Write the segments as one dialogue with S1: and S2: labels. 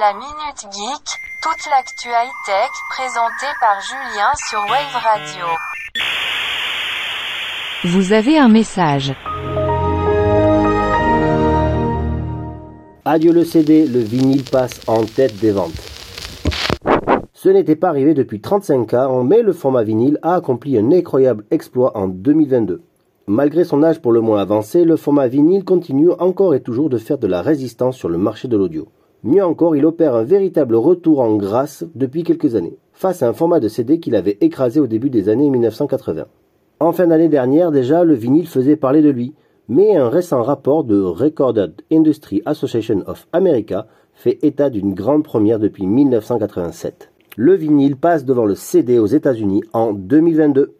S1: La Minute Geek, toute l'actu high-tech présentée par Julien sur Wave Radio.
S2: Vous avez un message.
S3: Adieu le CD, le vinyle passe en tête des ventes. Ce n'était pas arrivé depuis 35 ans, mais le format vinyle a accompli un incroyable exploit en 2022. Malgré son âge pour le moins avancé, le format vinyle continue encore et toujours de faire de la résistance sur le marché de l'audio. Mieux encore, il opère un véritable retour en grâce depuis quelques années, face à un format de CD qu'il avait écrasé au début des années 1980. En fin d'année dernière déjà, le vinyle faisait parler de lui, mais un récent rapport de Recorded Industry Association of America fait état d'une grande première depuis 1987. Le vinyle passe devant le CD aux États-Unis en 2022.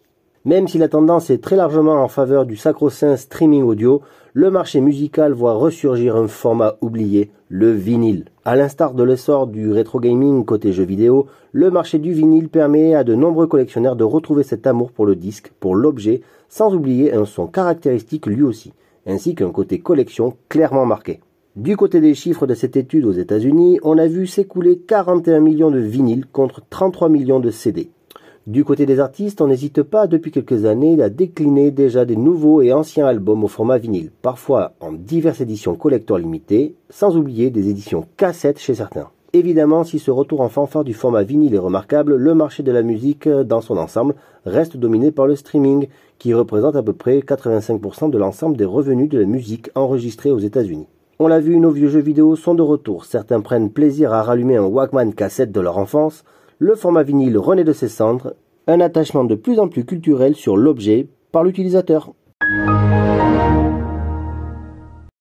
S3: Même si la tendance est très largement en faveur du sacro-saint streaming audio, le marché musical voit ressurgir un format oublié, le vinyle. À l'instar de l'essor du rétro gaming côté jeux vidéo, le marché du vinyle permet à de nombreux collectionneurs de retrouver cet amour pour le disque, pour l'objet, sans oublier un son caractéristique lui aussi, ainsi qu'un côté collection clairement marqué. Du côté des chiffres de cette étude aux États-Unis, on a vu s'écouler 41 millions de vinyles contre 33 millions de CD. Du côté des artistes, on n'hésite pas depuis quelques années à décliner déjà des nouveaux et anciens albums au format vinyle, parfois en diverses éditions collector limitées, sans oublier des éditions cassettes chez certains. Évidemment, si ce retour en fanfare du format vinyle est remarquable, le marché de la musique dans son ensemble reste dominé par le streaming, qui représente à peu près 85% de l'ensemble des revenus de la musique enregistrée aux États-Unis. On l'a vu, nos vieux jeux vidéo sont de retour. Certains prennent plaisir à rallumer un Walkman cassette de leur enfance, le format vinyle renaît de ses cendres, un attachement de plus en plus culturel sur l'objet par l'utilisateur.